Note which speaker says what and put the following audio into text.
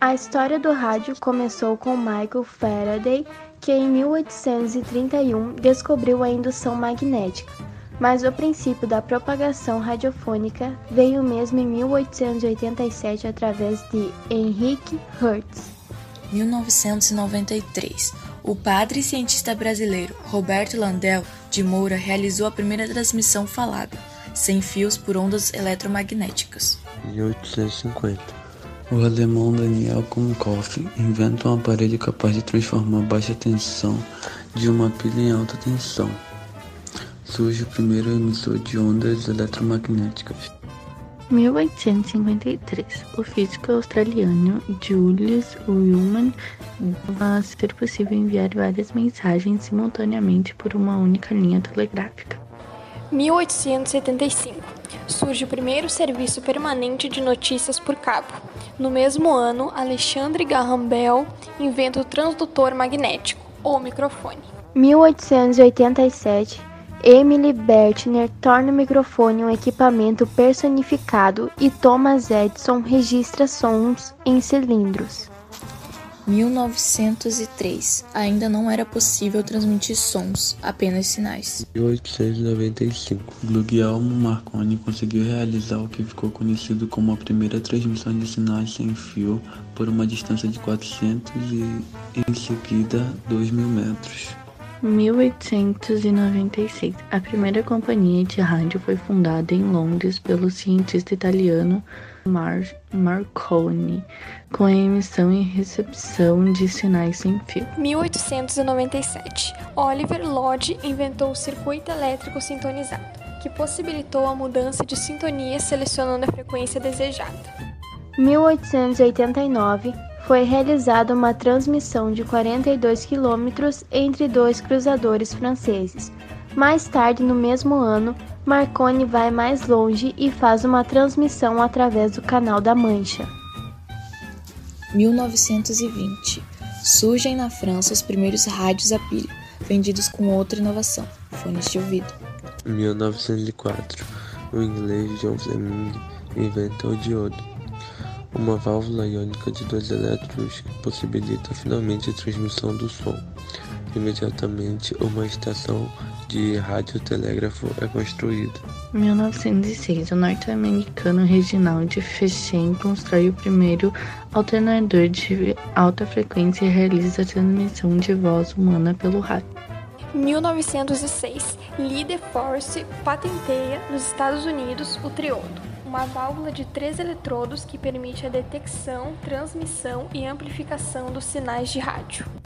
Speaker 1: A história do rádio começou com Michael Faraday, que em 1831 descobriu a indução magnética, mas o princípio da propagação radiofônica veio mesmo em 1887 através de Henrik Hertz.
Speaker 2: 1993. O padre e cientista brasileiro Roberto Landel de Moura realizou a primeira transmissão falada, sem fios por ondas eletromagnéticas.
Speaker 3: 1850. O alemão Daniel Kumhoff inventa um aparelho capaz de transformar baixa tensão de uma pilha em alta tensão. Surge o primeiro emissor de ondas eletromagnéticas.
Speaker 4: 1853, o físico australiano Julius Ullmann a ser possível enviar várias mensagens simultaneamente por uma única linha telegráfica.
Speaker 5: 1875, surge o primeiro serviço permanente de notícias por cabo. No mesmo ano, Alexandre Graham Bell inventa o transdutor magnético, ou microfone.
Speaker 1: 1887, Emily Bertner torna o microfone um equipamento personificado e Thomas Edison registra sons em cilindros.
Speaker 2: 1903. Ainda não era possível transmitir sons, apenas sinais.
Speaker 3: 1895. Guglielmo Marconi conseguiu realizar o que ficou conhecido como a primeira transmissão de sinais sem fio por uma distância de 400 e, em seguida, 2 mil metros.
Speaker 4: 1896. A primeira companhia de rádio foi fundada em Londres pelo cientista italiano Mar Marconi, com a emissão e recepção de sinais sem fio.
Speaker 5: 1897. Oliver Lodge inventou o circuito elétrico sintonizado, que possibilitou a mudança de sintonia selecionando a frequência desejada.
Speaker 1: 1889 foi realizada uma transmissão de 42 quilômetros entre dois cruzadores franceses. Mais tarde, no mesmo ano, Marconi vai mais longe e faz uma transmissão através do Canal da Mancha.
Speaker 2: 1920. Surgem na França os primeiros rádios a pilha, vendidos com outra inovação, fones de ouvido.
Speaker 3: 1904. O inglês John Fleming inventa o diodo uma válvula iônica de dois elétrons que possibilita finalmente a transmissão do som. Imediatamente, uma estação de radiotelégrafo é construída.
Speaker 4: 1906, o norte-americano Reginald Fechen constrói o primeiro alternador de alta frequência e realiza a transmissão de voz humana pelo rádio.
Speaker 5: 1906, Lee DeForest patenteia nos Estados Unidos o triodo uma válvula de três eletrodos que permite a detecção, transmissão e amplificação dos sinais de rádio.